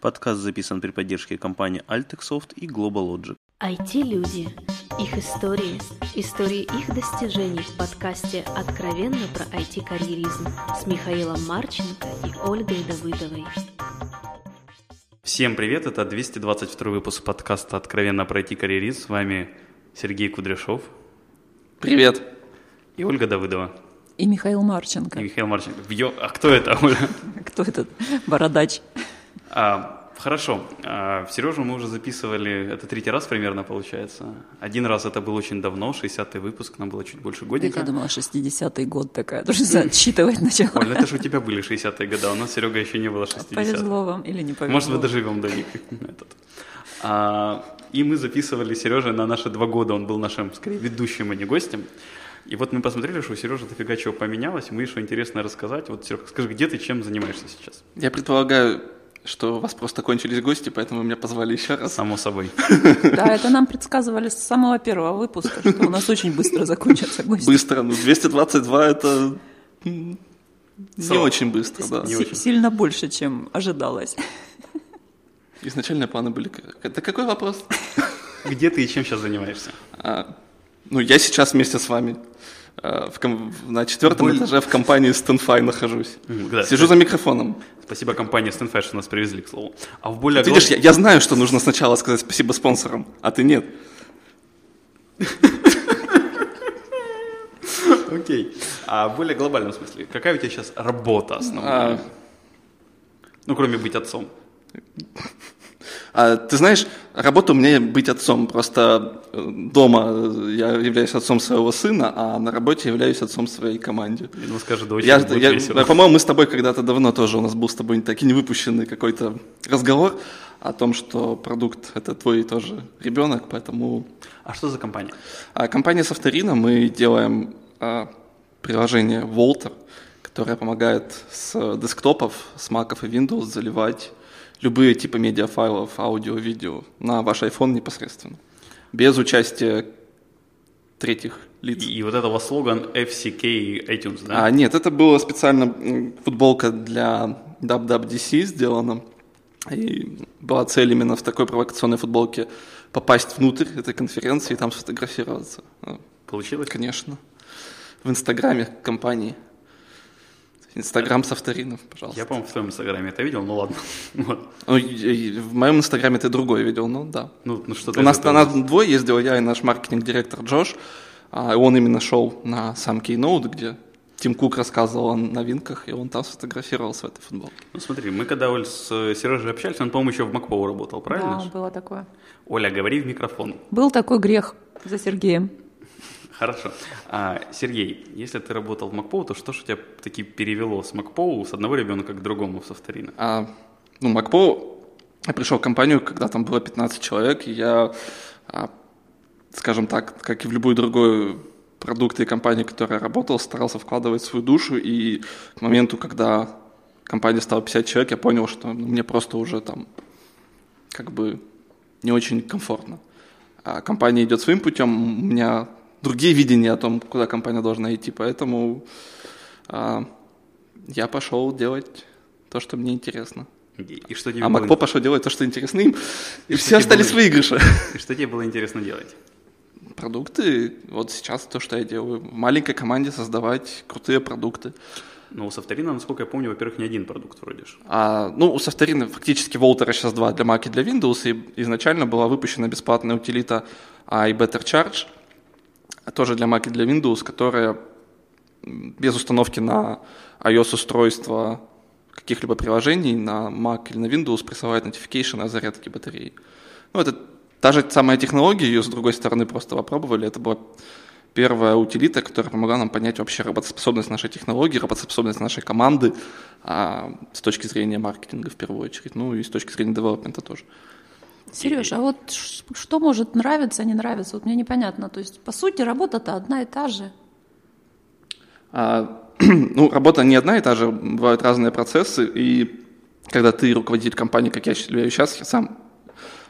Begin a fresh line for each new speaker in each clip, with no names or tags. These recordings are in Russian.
Подкаст записан при поддержке компании Altexoft и GlobalLogic.
IT-люди. Их истории. Истории их достижений в подкасте «Откровенно про IT-карьеризм» с Михаилом Марченко и Ольгой Давыдовой.
Всем привет, это 222 выпуск подкаста «Откровенно про IT-карьеризм». С вами Сергей Кудряшов.
Привет.
И Ольга Давыдова.
И Михаил Марченко.
И Михаил Марченко. Йо, а кто это, Оля?
Кто этот бородач?
А, хорошо. А, Сережу мы уже записывали, это третий раз примерно получается. Один раз это был очень давно, 60-й выпуск, нам было чуть больше годика.
Я думала, 60-й год такая, тоже отсчитывать начала.
Оля, это же у тебя были 60-е годы, а у нас, Серега, еще не было 60
Повезло вам или не повезло?
Может, вы доживем до них. Этот. А, и мы записывали Сережа на наши два года, он был нашим, скорее, ведущим, а не гостем. И вот мы посмотрели, что у Сережи дофига чего поменялось, мы что интересно рассказать. Вот, Серега, скажи, где ты, чем занимаешься сейчас?
Я предполагаю, что у вас просто кончились гости, поэтому меня позвали еще раз.
Само собой.
Да, это нам предсказывали с самого первого выпуска, что у нас очень быстро закончатся гости.
Быстро, ну 222 это не очень быстро, да.
Сильно больше, чем ожидалось.
Изначальные планы были... Это какой вопрос?
Где ты и чем сейчас занимаешься?
А, ну, я сейчас вместе с вами в ком... на четвертом Боль... этаже в компании Stanfy нахожусь. Да, Сижу за микрофоном.
Спасибо компании Stanfy, что нас привезли, к слову. А в более...
Ты видишь, я, я знаю, что нужно сначала сказать спасибо спонсорам, а ты нет.
Окей. А в более глобальном смысле, какая у тебя сейчас работа основная? А... Ну, кроме быть отцом.
А, ты знаешь, работа у меня быть отцом. Просто э, дома я являюсь отцом своего сына, а на работе являюсь отцом своей команде.
Ну, скажи, дочь,
я, я, я, По-моему, мы с тобой когда-то давно тоже, у нас был с тобой таки не выпущенный какой-то разговор о том, что продукт – это твой тоже ребенок, поэтому…
А что за компания?
А, компания Софторина, мы делаем а, приложение Volter, которое помогает с десктопов, с маков и Windows заливать любые типы медиафайлов, аудио, видео на ваш iPhone непосредственно, без участия третьих лиц.
И, и вот этого слоган FCK iTunes, да?
А, нет, это была специально футболка для WWDC сделана. И была цель именно в такой провокационной футболке попасть внутрь этой конференции и там сфотографироваться.
Получилось?
Конечно. В инстаграме компании. Инстаграм с авторинов, пожалуйста.
Я, по-моему, в твоем инстаграме это видел, ну ладно.
вот. ну, в моем инстаграме ты другой видел, ну да.
Ну, ну что
У нас, у нас двое ездил, я и наш маркетинг-директор Джош. А он именно шел на сам Keynote, где Тим Кук рассказывал о новинках, и он там сфотографировался в этой футболке.
Ну смотри, мы когда Оль с Сережей общались, он, по-моему, еще в Макпоу работал, правильно?
Да, было такое.
Оля, говори в микрофон.
Был такой грех за Сергеем.
Хорошо. А, Сергей, если ты работал в Макпоу, то что же тебя таки перевело с Макпоу, с одного ребенка к другому в Софторина?
А, ну, Макпоу, я пришел в компанию, когда там было 15 человек, и я, а, скажем так, как и в любую другую продукт и компанию, в которой я работал, старался вкладывать свою душу, и к моменту, когда компания стала 50 человек, я понял, что мне просто уже там как бы не очень комфортно. А компания идет своим путем, у меня другие видения о том, куда компания должна идти. Поэтому а, я пошел делать то, что мне интересно.
И что тебе
а Макпо пошел делать то, что интересно им, и, и все остались было... выигрыши.
И что тебе было интересно делать?
Продукты, вот сейчас то, что я делаю. В маленькой команде создавать крутые продукты.
Но у Софторина, насколько я помню, во-первых, не один продукт вроде же.
А, ну, у Софторина фактически Волтера сейчас два для Mac и для Windows, и изначально была выпущена бесплатная утилита iBetter Charge – тоже для Mac и для Windows, которая без установки на iOS-устройство каких-либо приложений на Mac или на Windows присылает notification о зарядке батареи. Ну, это та же самая технология, ее с другой стороны просто попробовали. Это была первая утилита, которая помогла нам понять вообще работоспособность нашей технологии, работоспособность нашей команды а, с точки зрения маркетинга в первую очередь, ну и с точки зрения девелопмента тоже.
Сереж, а вот что может нравиться, не нравиться? Вот мне непонятно. То есть, по сути, работа-то одна и та же.
А, ну, работа не одна и та же, бывают разные процессы, и когда ты руководитель компании, как я являюсь сейчас, я сам,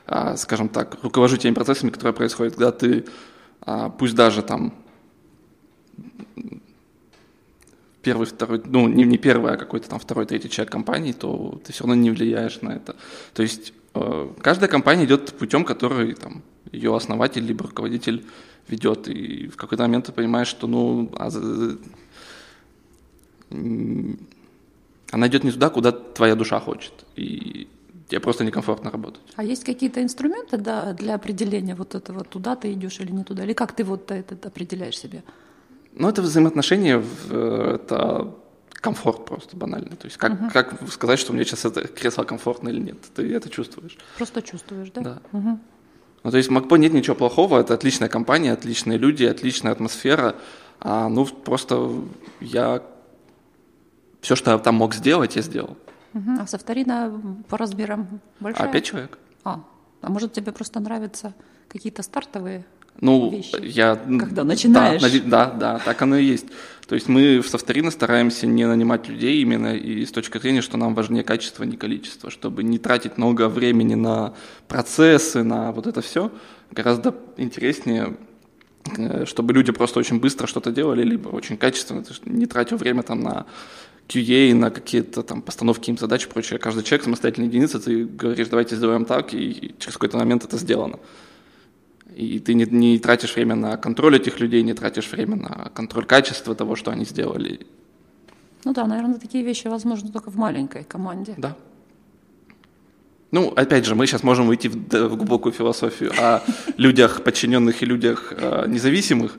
а, скажем так, руковожу теми процессами, которые происходят, когда ты, а, пусть даже там первый, второй, ну, не, не первый, а какой-то там второй, третий человек компании, то ты все равно не влияешь на это. То есть каждая компания идет путем, который там ее основатель либо руководитель ведет, и в какой-то момент ты понимаешь, что, ну, а, она идет не туда, куда твоя душа хочет, и тебе просто некомфортно работать.
А есть какие-то инструменты да, для определения вот этого, туда ты идешь или не туда, или как ты вот это определяешь себе?
Ну, это взаимоотношения, это комфорт просто банально. То есть как, угу. как сказать, что мне сейчас это кресло комфортно или нет? Ты это чувствуешь.
Просто чувствуешь, да?
Да. Угу. Ну, то есть в Макпо нет ничего плохого, это отличная компания, отличные люди, отличная атмосфера. А, ну, просто я все, что я там мог сделать, я сделал.
Угу. А Савторина по размерам большая?
А, пять человек.
А, а может тебе просто нравятся какие-то стартовые
ну,
вещи?
я...
Когда начинаешь?
Да, да, да, так оно и есть. То есть мы в Софторино стараемся не нанимать людей именно и с точки зрения, что нам важнее качество, а не количество, чтобы не тратить много времени на процессы, на вот это все. Гораздо интереснее э, чтобы люди просто очень быстро что-то делали, либо очень качественно, не тратил время там на QA, на какие-то там постановки им задач и прочее. Каждый человек самостоятельная единица, ты говоришь, давайте сделаем так, и через какой-то момент это сделано. И ты не, не тратишь время на контроль этих людей, не тратишь время на контроль качества того, что они сделали.
Ну да, наверное, такие вещи возможны только в маленькой команде.
Да. Ну, опять же, мы сейчас можем уйти в, в глубокую философию о людях подчиненных и людях э, независимых.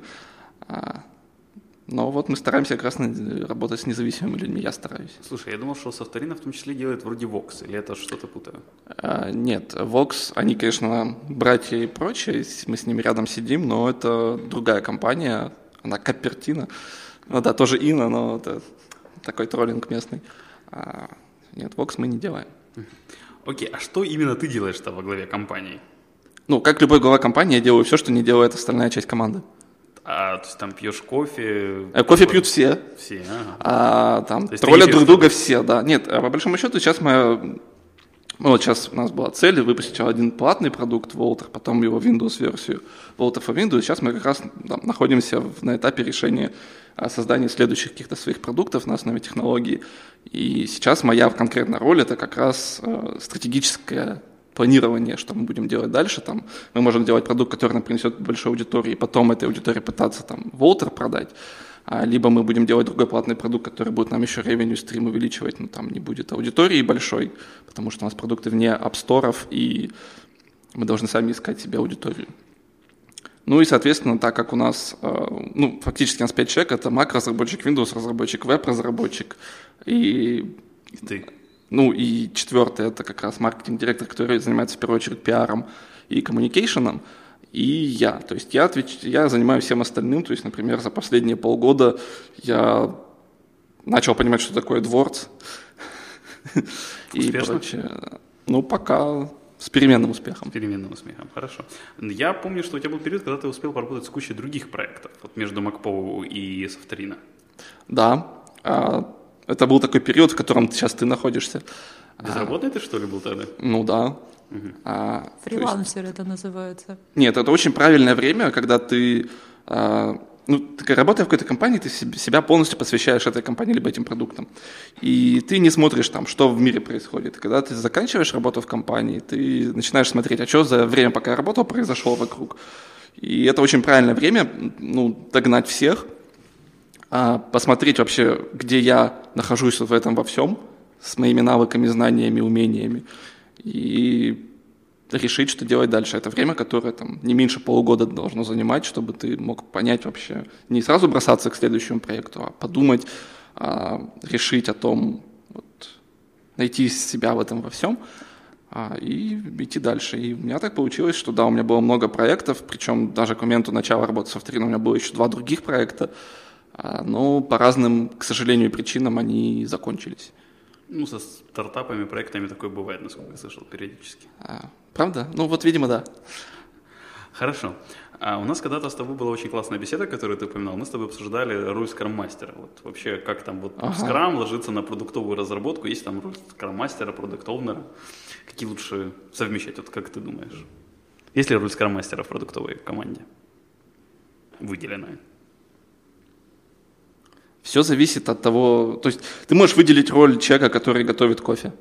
Но вот мы стараемся как раз работать с независимыми людьми, я стараюсь.
Слушай, я думал, что Софторина в том числе делает вроде Vox, или это что-то путаю?
А, нет, Vox, они, конечно, братья и прочее, мы с ними рядом сидим, но это другая компания, она Капертина. Ну да, тоже Ина, но это такой троллинг местный. А, нет, Vox мы не делаем.
Окей, а что именно ты делаешь-то во главе компании?
Ну, как любой глава компании, я делаю все, что не делает остальная часть команды.
А то есть там пьешь кофе?
А, кофе пьют все.
Все, ага.
А, там троллят друг друга все, да. Нет, а по большому счету сейчас мы... Ну, вот сейчас у нас была цель выпустить один платный продукт Волтер, потом его Windows-версию Волтер for Windows. Сейчас мы как раз там, находимся в, на этапе решения создания следующих каких-то своих продуктов на основе технологии. И сейчас моя конкретная роль это как раз э, стратегическая планирование, что мы будем делать дальше. Там, мы можем делать продукт, который нам принесет большой аудитории, и потом этой аудитории пытаться там Волтер продать. А, либо мы будем делать другой платный продукт, который будет нам еще revenue стрим увеличивать, но там не будет аудитории большой, потому что у нас продукты вне апсторов, и мы должны сами искать себе аудиторию. Ну и, соответственно, так как у нас, э, ну, фактически у нас 5 человек, это Mac разработчик, Windows разработчик, веб разработчик и...
И ты.
Ну и четвертое, это как раз маркетинг-директор, который занимается в первую очередь пиаром и коммуникейшеном, и я. То есть я, отвеч... я занимаюсь всем остальным, то есть, например, за последние полгода я начал понимать, что такое дворц.
И прочее.
Ну, пока с переменным успехом.
С переменным успехом, хорошо. Я помню, что у тебя был период, когда ты успел поработать с кучей других проектов, вот между Макпоу и Софторина.
Да. Это был такой период, в котором сейчас ты находишься.
Безработный а, ты, что ли, был тогда?
Ну да.
Угу. А, Фрилансер есть... это называется.
Нет, это очень правильное время, когда ты, а, ну, ты работая в какой-то компании, ты себя полностью посвящаешь этой компании либо этим продуктам. И ты не смотришь там, что в мире происходит. Когда ты заканчиваешь работу в компании, ты начинаешь смотреть, а что за время, пока я работал, произошло вокруг. И это очень правильное время, ну, догнать всех – посмотреть вообще, где я нахожусь в этом во всем, с моими навыками, знаниями, умениями, и решить, что делать дальше. Это время, которое там, не меньше полугода должно занимать, чтобы ты мог понять вообще, не сразу бросаться к следующему проекту, а подумать, а, решить о том, вот, найти себя в этом во всем а, и идти дальше. И у меня так получилось, что да, у меня было много проектов, причем даже к моменту начала работы с авторином у меня было еще два других проекта, а, но по разным, к сожалению, причинам они закончились.
Ну, со стартапами, проектами такое бывает, насколько я слышал, периодически.
А, правда? Ну, вот, видимо, да.
Хорошо. А у нас когда-то с тобой была очень классная беседа, которую ты упоминал. Мы с тобой обсуждали роль скрам-мастера. Вот вообще, как там вот ага. скрам ложится на продуктовую разработку, есть там роль скрам-мастера, продукт-овнера. Какие лучше совмещать, вот как ты думаешь? Есть ли роль скрам-мастера в продуктовой команде? Выделенная.
Все зависит от того, то есть ты можешь выделить роль человека, который готовит кофе.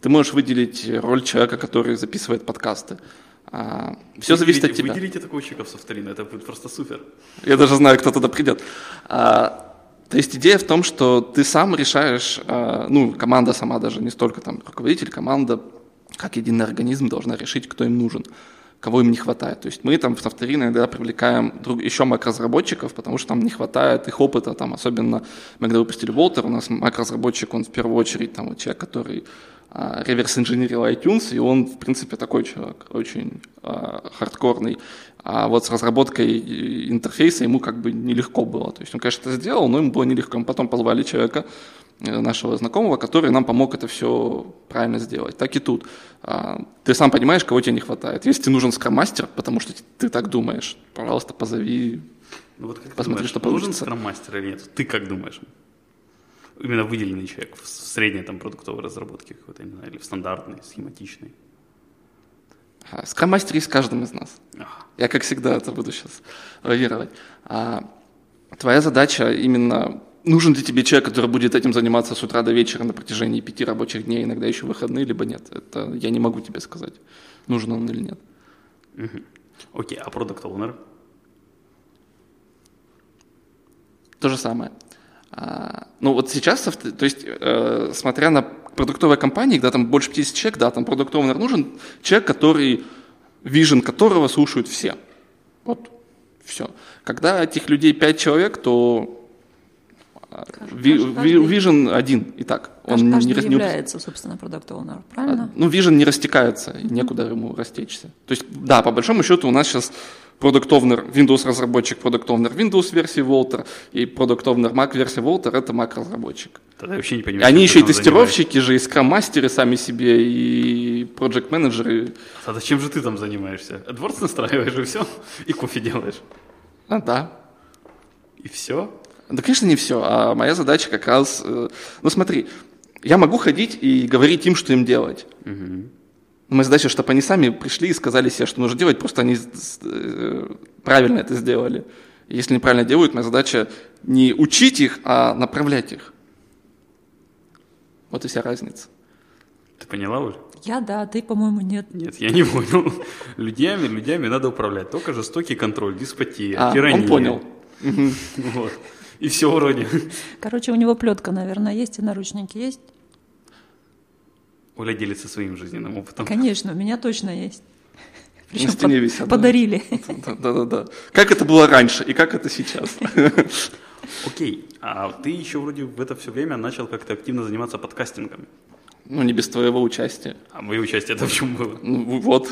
Ты можешь выделить роль человека, который записывает подкасты. А, все зависит от тебя.
Выделите такого человека в софтарин, это будет просто супер.
Я даже знаю, кто туда придет. А, то есть идея в том, что ты сам решаешь, а, ну, команда сама даже, не столько там руководитель, команда, как единый организм должна решить, кто им нужен кого им не хватает. То есть мы там в Софтери иногда привлекаем друг, еще мак-разработчиков, потому что там не хватает их опыта, там особенно мы когда выпустили Волтер, у нас мак-разработчик, он в первую очередь там человек, который а, реверс-инженерил iTunes, и он, в принципе, такой человек, очень а, хардкорный. А вот с разработкой интерфейса ему как бы нелегко было. То есть он, конечно, это сделал, но ему было нелегко. Мы потом позвали человека, э, нашего знакомого, который нам помог это все правильно сделать. Так и тут. А, ты сам понимаешь, кого тебе не хватает. Если тебе нужен скроммастер, потому что ты так думаешь, пожалуйста, позови,
ну вот как
посмотри,
думаешь,
что
нужен
получится.
скрам-мастер или нет? Ты как думаешь? Именно выделенный человек в средней там продуктовой разработке какой-то, не знаю, или в стандартной, схематичной.
А, Скроммастер есть в каждом из нас.
Ага.
Я, как всегда, это буду сейчас лавировать. А твоя задача именно нужен ли тебе человек, который будет этим заниматься с утра до вечера на протяжении пяти рабочих дней, иногда еще выходные, либо нет. Это я не могу тебе сказать, нужен он или нет.
Окей, а продукт оунер
То же самое. А, ну вот сейчас, то есть, э, смотря на продуктовые компании, когда там больше 50 человек, да, там продукт оунер нужен человек, который, вижен которого слушают все. Вот, все. Когда этих людей 5 человек, то вижен один и так.
Каждый,
не,
каждый
рас- не
является, собственно, продукт owner, правильно?
а, Ну, Vision не растекается, и некуда ему растечься. То есть, да, по большому счету у нас сейчас Product Owner, Windows разработчик, Product Owner Windows версии Volter и Product Owner Mac версии Volter это Mac разработчик.
Тогда я вообще не понимаю.
они еще и тестировщики же, и скрам-мастеры сами себе, и project менеджеры.
А зачем же ты там занимаешься? AdWords настраиваешь и все? И кофе делаешь?
А, да.
И все?
Да, конечно, не все. А моя задача как раз... э, Ну, смотри, я могу ходить и говорить им, что им делать. Моя задача, чтобы они сами пришли и сказали себе, что нужно делать, просто они э, правильно это сделали. Если неправильно делают, моя задача не учить их, а направлять их. Вот и вся разница.
Ты поняла, Оль?
Я да, ты, по-моему, нет.
Нет, я не понял. Людьми, людьми надо управлять. Только жестокий контроль, деспотия,
А,
тирания.
он понял.
Вот. И все вроде.
Короче, у него плетка, наверное, есть и наручники есть.
Оля делится своим жизненным опытом.
Конечно, у меня точно есть. Причем
На стене
под-
висят, да.
подарили.
Да-да-да. Как это было раньше и как это сейчас?
Окей, а ты еще вроде в это все время начал как-то активно заниматься подкастингом.
Ну, не без твоего участия.
А мое участие это в чем было?
Ну, вот.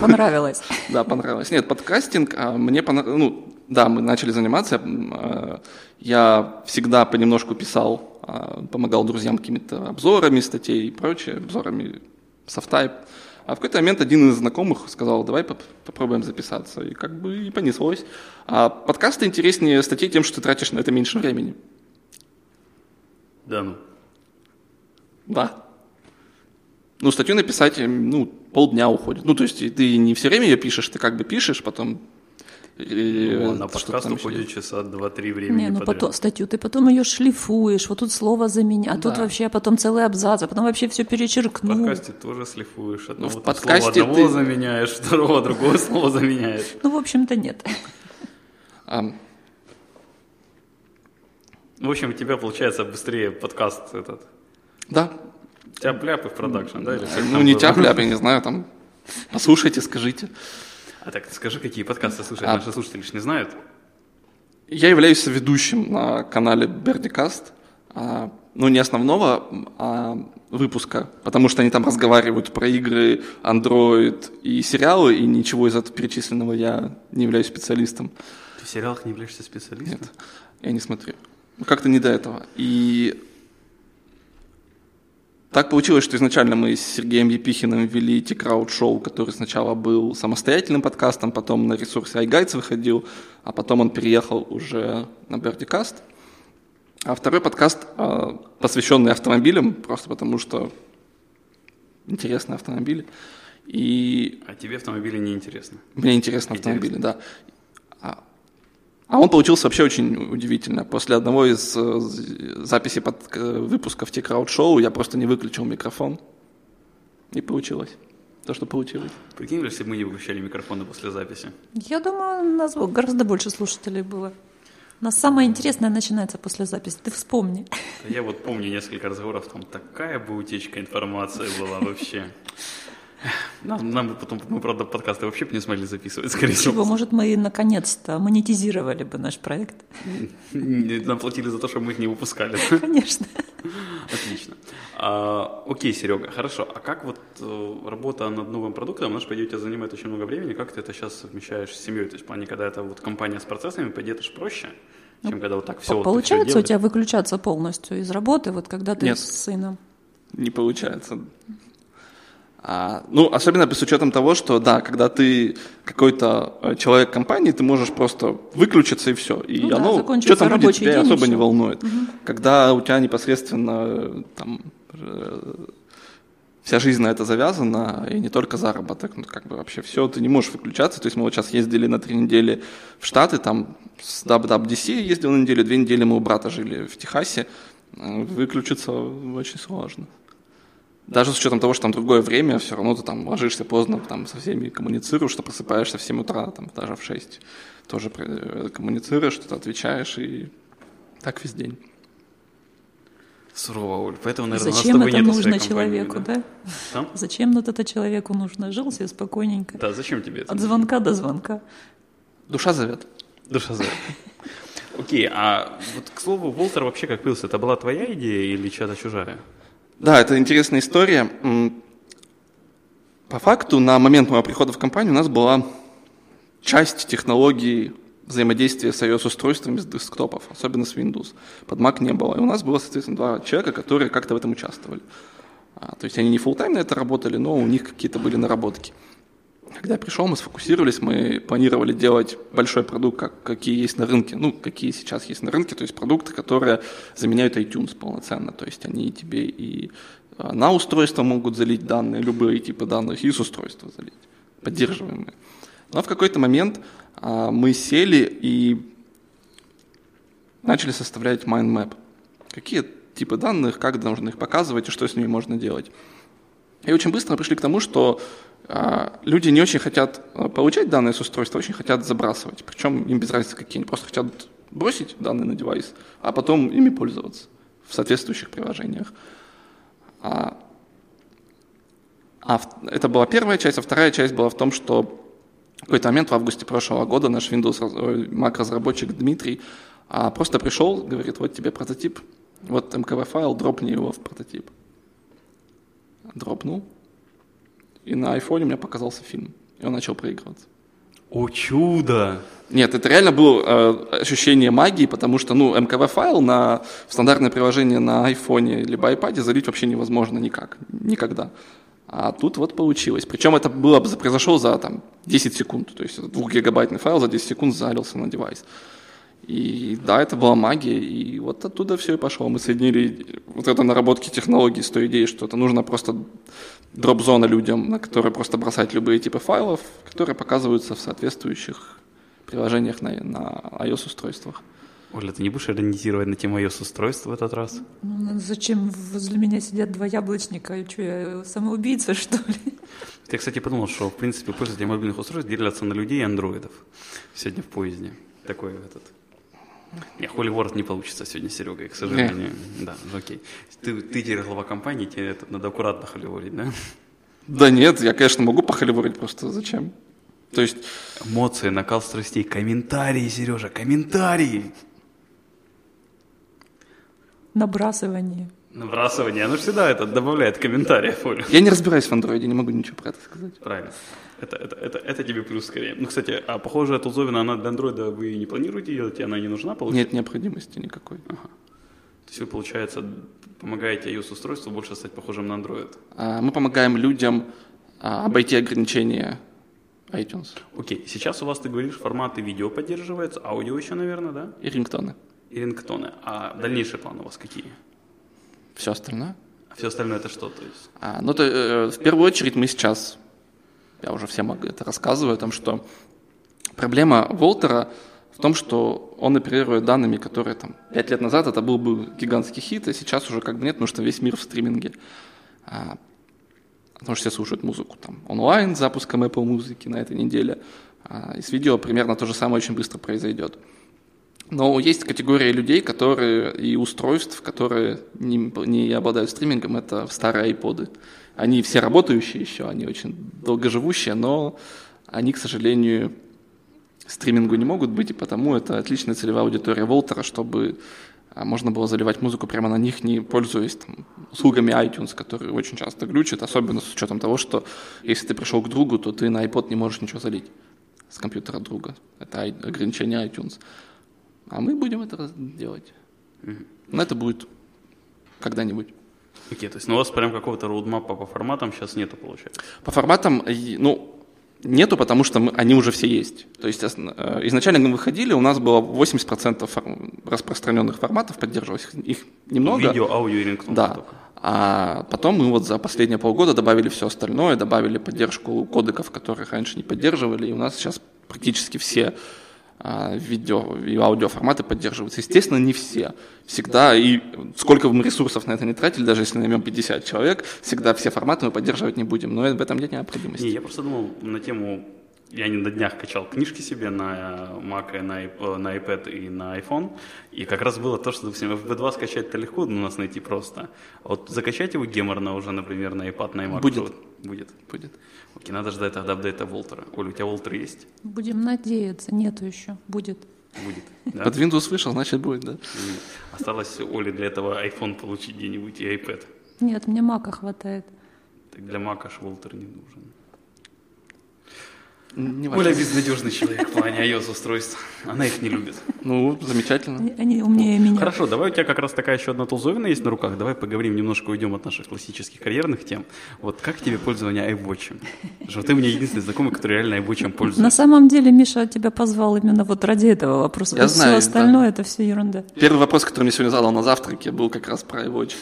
Понравилось.
Да, понравилось. Нет, подкастинг, а, мне понравилось, ну, да, мы начали заниматься, а, я всегда понемножку писал, а, помогал друзьям какими-то обзорами статей и прочее, обзорами софта. А в какой-то момент один из знакомых сказал, давай поп- попробуем записаться, и как бы и понеслось. А подкасты интереснее статей тем, что ты тратишь на это меньше времени.
Да ну.
Да. Ну, статью написать, м, ну, полдня уходит. Ну, то есть ты не все время ее пишешь, ты как бы пишешь, потом...
Ну, на подкаст уходит часа два-три времени
Не, ну
подряд.
потом статью ты потом ее шлифуешь, вот тут слово заменя, а тут
Да.
вообще потом целый абзац, а потом вообще все
В
перечеркнул.
подкасте тоже слифуешь. Одного
Ну, в подкасте
слова одного
ты-
заменяешь, второго другого слова заменяешь.
Ну, в общем-то, нет.
А,
В общем, у тебя получается быстрее подкаст этот.
да.
Тяп-ляп и в продакшн, да? или
Ну, не тяп-ляп, я не знаю, там, послушайте, скажите.
А так скажи, какие подкасты слушают
А.
наши слушатели, не знают?
Я являюсь ведущим на канале Бердикаст, а, ну, не основного а выпуска, потому что они там разговаривают про игры, Android и сериалы, и ничего из этого перечисленного я не являюсь специалистом.
Ты в сериалах не являешься специалистом?
Нет, я не смотрю. Ну, как-то не до этого. И так получилось, что изначально мы с Сергеем Епихиным вели T-Crowd шоу, который сначала был самостоятельным подкастом, потом на ресурсе iGuides выходил, а потом он переехал уже на Бердикаст. А второй подкаст, а, посвященный автомобилям, просто потому что интересные автомобили. И
А тебе автомобили не интересно?
мне интересны
Интересно.
автомобили, да. А, он получился вообще очень удивительно. После одного из э, записей под э, выпусков T-Crowd Show я просто не выключил микрофон. И получилось. То, что получилось.
Прикинь, если бы мы не выключали микрофоны после записи.
Я думаю, у нас гораздо больше слушателей было. У нас самое интересное начинается после записи. Ты вспомни.
Я вот помню несколько разговоров, там такая бы утечка информации была вообще. Нам, нам бы потом, мы, правда, подкасты вообще бы не смогли записывать, скорее всего.
Чего, может, мы наконец-то монетизировали бы наш проект?
Нам платили за то, что мы их не выпускали.
Конечно.
Отлично. А, окей, Серега, хорошо. А как вот э, работа над новым продуктом, она же, по идее, у тебя занимает очень много времени. Как ты это сейчас совмещаешь с семьей? То есть, в плане, когда это вот компания с процессами, по идее, это же проще, чем
Ну,
когда вот так все.
Получается у тебя выключаться полностью из работы, вот когда ты
Нет.
с сыном?
Не получается. А, ну, особенно с учетом того, что, да, когда ты какой-то э, человек компании, ты можешь просто выключиться и все. И
Ну да,
оно,
закончился
что там будет, тебя
день,
особо не волнует. Когда у тебя непосредственно э, там э, вся жизнь на это завязана, и не только заработок, ну, как бы вообще все, ты не можешь выключаться. То есть мы вот сейчас ездили на три недели в Штаты, там с WWDC ездил на неделю, две недели мы у брата жили в Техасе. Выключиться очень сложно. Даже с учетом того, что там другое время, все равно ты там ложишься поздно, там со всеми коммуницируешь, что просыпаешься в 7 утра, там даже в 6 тоже э, коммуницируешь, что-то отвечаешь, и так весь день.
Сурово, Оль. Поэтому, наверное, у нас с
Зачем
тобой
это
нету
нужно
компании,
человеку, да?
Там?
Зачем вот это человеку нужно? Жил себе спокойненько.
Да, зачем тебе это?
От звонка до звонка.
Душа зовет.
Душа зовет. Окей, а вот, к слову, Волтер вообще как появился? Это была твоя идея или чья-то чужая?
Да, это интересная история. По факту, на момент моего прихода в компанию у нас была часть технологии взаимодействия с iOS-устройствами с десктопов, особенно с Windows. Под Mac не было. И у нас было, соответственно, два человека, которые как-то в этом участвовали. А, то есть они не full-time на это работали, но у них какие-то были наработки. Когда я пришел, мы сфокусировались, мы планировали делать большой продукт, как, какие есть на рынке, ну, какие сейчас есть на рынке, то есть продукты, которые заменяют iTunes полноценно, то есть они тебе и а, на устройство могут залить данные, любые типы данных, и с устройства залить, поддерживаемые. Но в какой-то момент а, мы сели и начали составлять mind map. Какие типы данных, как нужно их показывать и что с ними можно делать. И очень быстро пришли к тому, что люди не очень хотят а, получать данные с устройства, очень хотят забрасывать. Причем им без разницы какие, они просто хотят бросить данные на девайс, а потом ими пользоваться в соответствующих приложениях. А, а это была первая часть, а вторая часть была в том, что в какой-то момент в августе прошлого года наш Windows раз- ой, Mac разработчик Дмитрий а, просто пришел, говорит, вот тебе прототип, вот МКВ файл, дропни его в прототип. Дропнул, и на айфоне у меня показался фильм, и он начал проигрываться.
О, чудо!
Нет, это реально было э, ощущение магии, потому что, ну, МКВ-файл на в стандартное приложение на айфоне либо iPad залить вообще невозможно никак, никогда. А тут вот получилось. Причем это было, произошло за там, 10 секунд. То есть 2-гигабайтный файл за 10 секунд залился на девайс. И да, это была магия, и вот оттуда все и пошло. Мы соединили вот это наработки технологий с той идеей, что это нужно просто дроп-зона людям, на которые просто бросать любые типы файлов, которые показываются в соответствующих приложениях на, на iOS-устройствах.
Оля, ты не будешь иронизировать на тему iOS-устройств в этот раз?
Ну, зачем возле меня сидят два яблочника? И что, я самоубийца, что ли?
Я, кстати, подумал, что, в принципе, пользователи мобильных устройств делятся на людей и андроидов сегодня в поезде. Такой этот... Не, Холли Ворд не получится сегодня с Серегой, к сожалению. Да, ну окей. Ты, ты теперь глава компании, тебе это надо аккуратно холиворить, да?
Да нет, я, конечно, могу похоливорить, просто зачем? То есть,
Эмоции, накал страстей, комментарии, Сережа, комментарии.
Набрасывание.
Набрасывание, оно же всегда это добавляет комментариев, Оля.
я не разбираюсь в андроиде, не могу ничего про это сказать.
Правильно. Это, это, это, это тебе плюс скорее. Ну, кстати, а похоже, Тулзовина, она для андроида вы не планируете делать, и она не нужна, получается?
Нет необходимости никакой.
То есть вы, получается, помогаете iOS-устройству больше стать похожим на Android.
А, Мы помогаем людям а, обойти ограничения iTunes
Окей, сейчас у вас, ты говоришь, форматы видео поддерживаются, аудио еще, наверное, да?
и рингтоны.
И рингтоны. А дальнейшие планы у вас какие?
Все остальное.
А все остальное это что? То есть?
А, ну, то, э, в первую очередь мы сейчас, я уже всем это рассказываю, о том, что проблема Волтера в том, что он оперирует данными, которые там 5 лет назад это был бы гигантский хит, а сейчас уже как бы нет, потому что весь мир в стриминге. А, потому что все слушают музыку там онлайн, с запуском Apple музыки на этой неделе. А, и с видео примерно то же самое очень быстро произойдет. Но есть категория людей, которые и устройств, которые не, не обладают стримингом, это старые iPod. Они все работающие еще, они очень долгоживущие, но они, к сожалению, стримингу не могут быть, и потому это отличная целевая аудитория Волтера, чтобы а, можно было заливать музыку прямо на них, не пользуясь там, услугами iTunes, которые очень часто глючат, особенно с учетом того, что если ты пришел к другу, то ты на iPod не можешь ничего залить с компьютера друга. Это ограничение iTunes. А мы будем это делать. Но это будет когда-нибудь.
Окей, okay, то есть ну, у вас прям какого-то роудмапа по форматам сейчас нету, получается?
По форматам, ну, Нету, потому что мы, они уже все есть. То есть э, изначально мы выходили, у нас было 80% фор- распространенных форматов поддерживалось, их немного.
Видео, аудио и рингтон.
Да. А потом мы вот за последние полгода добавили все остальное, добавили поддержку кодеков, которых раньше не поддерживали, и у нас сейчас практически все видео и аудиоформаты поддерживаются. Естественно, не все. Всегда, и сколько бы мы ресурсов на это не тратили, даже если наймем 50 человек, всегда все форматы мы поддерживать не будем. Но в этом нет необходимости.
Не, я просто думал на тему я не на днях качал книжки себе на Mac, на, э, на iPad и на iPhone, и как раз было то, что, допустим, FB2 скачать-то легко, но нас найти просто. А вот закачать его геморно уже, например, на iPad, на iMac.
Будет.
Будет.
Будет.
Окей, надо ждать тогда апдейта Волтера. Оля, у тебя Волтер есть?
Будем надеяться, нету еще, будет.
Будет. Да?
Под Windows вышел, значит будет, да.
Осталось Оле для этого iPhone получить где-нибудь и iPad.
Нет, мне Мака хватает.
Так для Мака ж Волтер не нужен.
Не
Оля безнадежный человек в плане iOS-устройств. Она их не любит.
Ну, замечательно.
Они умнее меня.
Хорошо, давай у тебя как раз такая еще одна тулзовина есть на руках. Давай поговорим немножко, уйдем от наших классических карьерных тем. Вот как тебе пользование iWatch? Что ты у меня единственный знакомый, который реально iWatch пользуется.
На самом деле Миша тебя позвал именно вот ради этого вопроса.
Я знаю,
все остальное да. это все ерунда.
Первый вопрос, который мне сегодня задал на завтраке, был как раз про iWatch.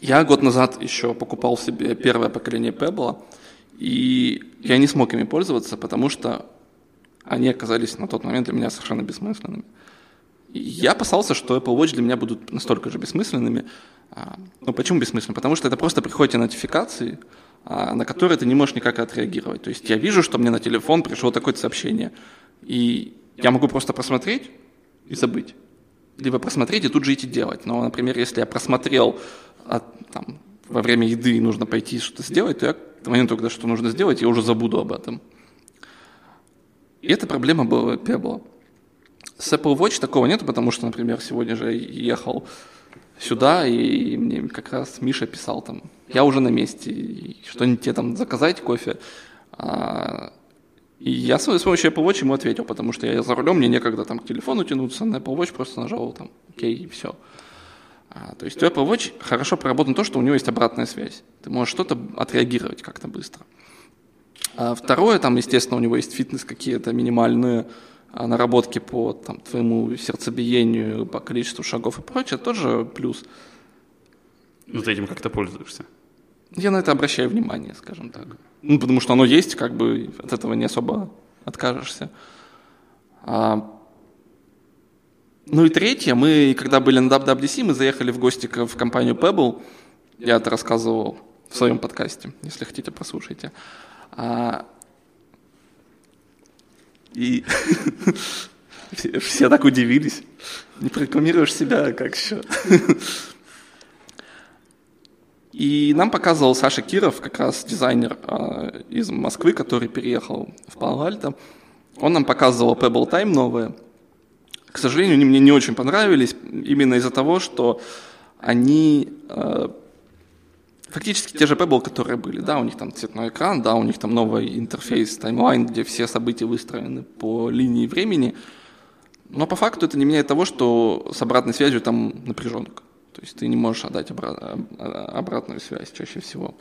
Я год назад еще покупал себе первое поколение Pebble, и я не смог ими пользоваться, потому что они оказались на тот момент для меня совершенно бессмысленными. Я опасался, что Apple Watch для меня будут настолько же бессмысленными. А, ну, почему бессмысленными? Потому что это просто приходят нотификации, а, на которые ты не можешь никак отреагировать. То есть я вижу, что мне на телефон пришло такое-то сообщение, и я могу просто просмотреть и забыть. Либо просмотреть и тут же идти делать. Но, например, если я просмотрел а, там, во время еды нужно пойти что-то сделать, то я к моменту, когда что нужно сделать, я уже забуду об этом. И эта проблема была, была. С Apple Watch такого нет, потому что, например, сегодня же я ехал сюда, и мне как раз Миша писал там, я уже на месте, что-нибудь тебе там заказать, кофе. А, и я с помощью Apple Watch ему ответил, потому что я за рулем, мне некогда там к телефону тянуться, на Apple Watch просто нажал там, окей, и все. А, то есть у Apple Watch хорошо проработано то, что у него есть обратная связь. Ты можешь что-то отреагировать как-то быстро. А второе, там, естественно, у него есть фитнес какие-то минимальные а, наработки по там, твоему сердцебиению, по количеству шагов и прочее, тоже плюс.
Ну, ты этим как-то пользуешься?
Я на это обращаю внимание, скажем так. Ну, потому что оно есть, как бы от этого не особо откажешься. А, ну и третье, мы, когда были на WWDC, мы заехали в гости в компанию Pebble. Я это рассказывал в своем подкасте, если хотите, послушайте. А... И все так удивились. Не прорекламируешь себя, как еще. И нам показывал Саша Киров, как раз дизайнер э, из Москвы, который переехал в Пало-Альто. Он нам показывал Pebble Time новое – к сожалению, они мне не очень понравились именно из-за того, что они э, фактически те же Pebble, которые были. Да, у них там цветной экран, да, у них там новый интерфейс, таймлайн, где все события выстроены по линии времени. Но по факту это не меняет того, что с обратной связью там напряженка. То есть ты не можешь отдать обра- обратную связь чаще всего.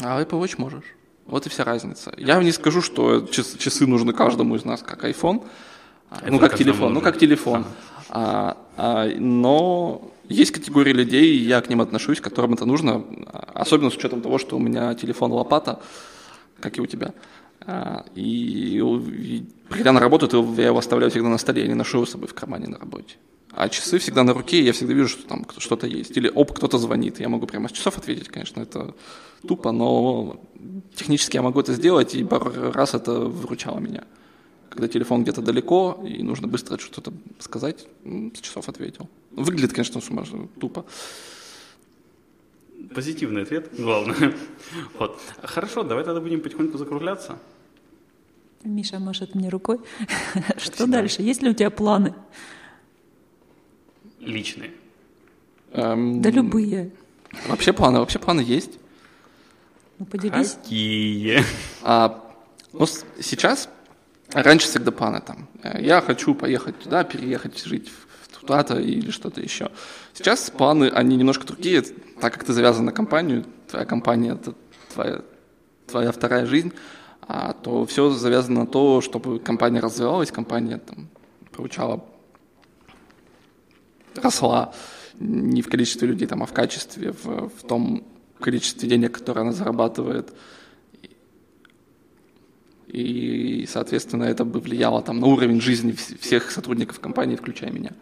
А Apple Watch можешь. Вот и вся разница. Я не скажу, что часы нужны каждому из нас, как iPhone, это ну как телефон, нужен. ну как телефон. А, а, но есть категории людей, я к ним отношусь, которым это нужно, особенно с учетом того, что у меня телефон лопата, как и у тебя. А, И, и придя на работу, я его оставляю всегда на столе, я не ношу его с собой в кармане на работе. А часы всегда на руке, и я всегда вижу, что там что-то есть. Или, оп, кто-то звонит. Я могу прямо с часов ответить, конечно, это тупо, но технически я могу это сделать, и пару раз это выручало меня. Когда телефон где-то далеко, и нужно быстро что-то сказать, с часов ответил. Выглядит, конечно, сумасшедше, тупо.
Позитивный ответ, главное. Вот. Хорошо, давай тогда будем потихоньку закругляться.
Миша машет мне рукой. Что дальше? Есть ли у тебя планы?
Личные.
Эм,
Да любые.
Вообще планы, вообще планы есть.
Ну, поделись.
Какие?
А, ну, с- сейчас, раньше всегда планы там. э, Я хочу поехать туда, переехать, жить в- туда-то или что-то еще. Сейчас планы, они немножко другие, так как ты завязан на компанию, твоя компания – это твоя, твоя вторая жизнь, а, то все завязано на то, чтобы компания развивалась, компания там, получала, росла не в количестве людей, там, а в качестве, в, в том количестве денег, которое она зарабатывает. И, соответственно, это бы влияло там, на уровень жизни вс- всех сотрудников компании, включая меня.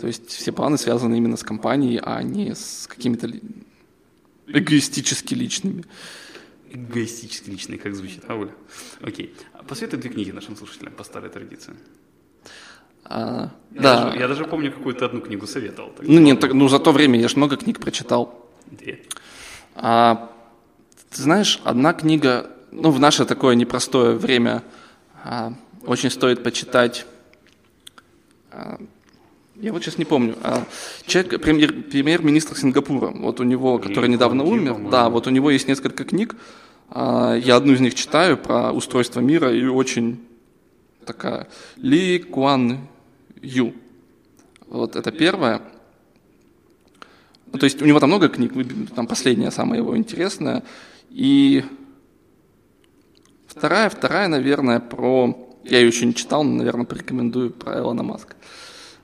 То есть все планы связаны именно с компанией, а не с какими-то эгоистически личными.
Эгоистически личные, как звучит, Оля? Окей. А Посоветуй две книги нашим слушателям по старой традиции.
А,
Я
да.
Даже, я даже помню, какую-то одну книгу советовал. так
Ну, нет, так- ну за то время я же много книг прочитал.
Две.
А, ты знаешь, одна книга, ну, в наше такое непростое время а, очень стоит почитать. а, я вот сейчас не помню. а, человек, премьер, премьер-министр Сингапура, вот у него, который
Ли
недавно умер,
по-моему.
да, вот у него есть несколько книг. а, я одну из них читаю про устройство мира и очень такая Ли Куан Ю. Вот это первая. Ну, то есть у него там много книг, там последняя самая его интересная. И вторая, вторая, наверное, про... Я ее еще не читал, но, наверное, порекомендую про Илона Маска.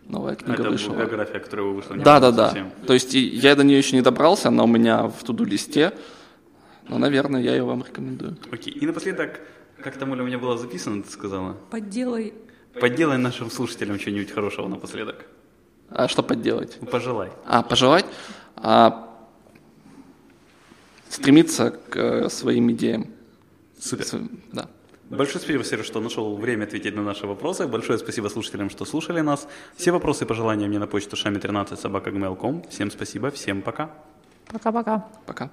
Новая книга
Это
вышла.
биография, которая вышла.
Да, да, да.
совсем.
То есть я до нее еще не добрался, она у меня в туду-листе. Но, наверное, я ее вам рекомендую.
Окей. И напоследок, как там, Оля, у меня было записано, ты сказала?
Подделай.
Поделай нашим слушателям что-нибудь хорошего напоследок.
А что поделать?
Ну, Пожелай.
А, пожелать? А, стремиться к э, своим идеям.
Супер.
С- Да.
Большое спасибо, Сереж, что нашел время ответить на наши вопросы. Большое спасибо слушателям, что слушали нас. Все вопросы и пожелания мне на почту шами13 собака Всем спасибо, всем пока.
Пока-пока.
Пока.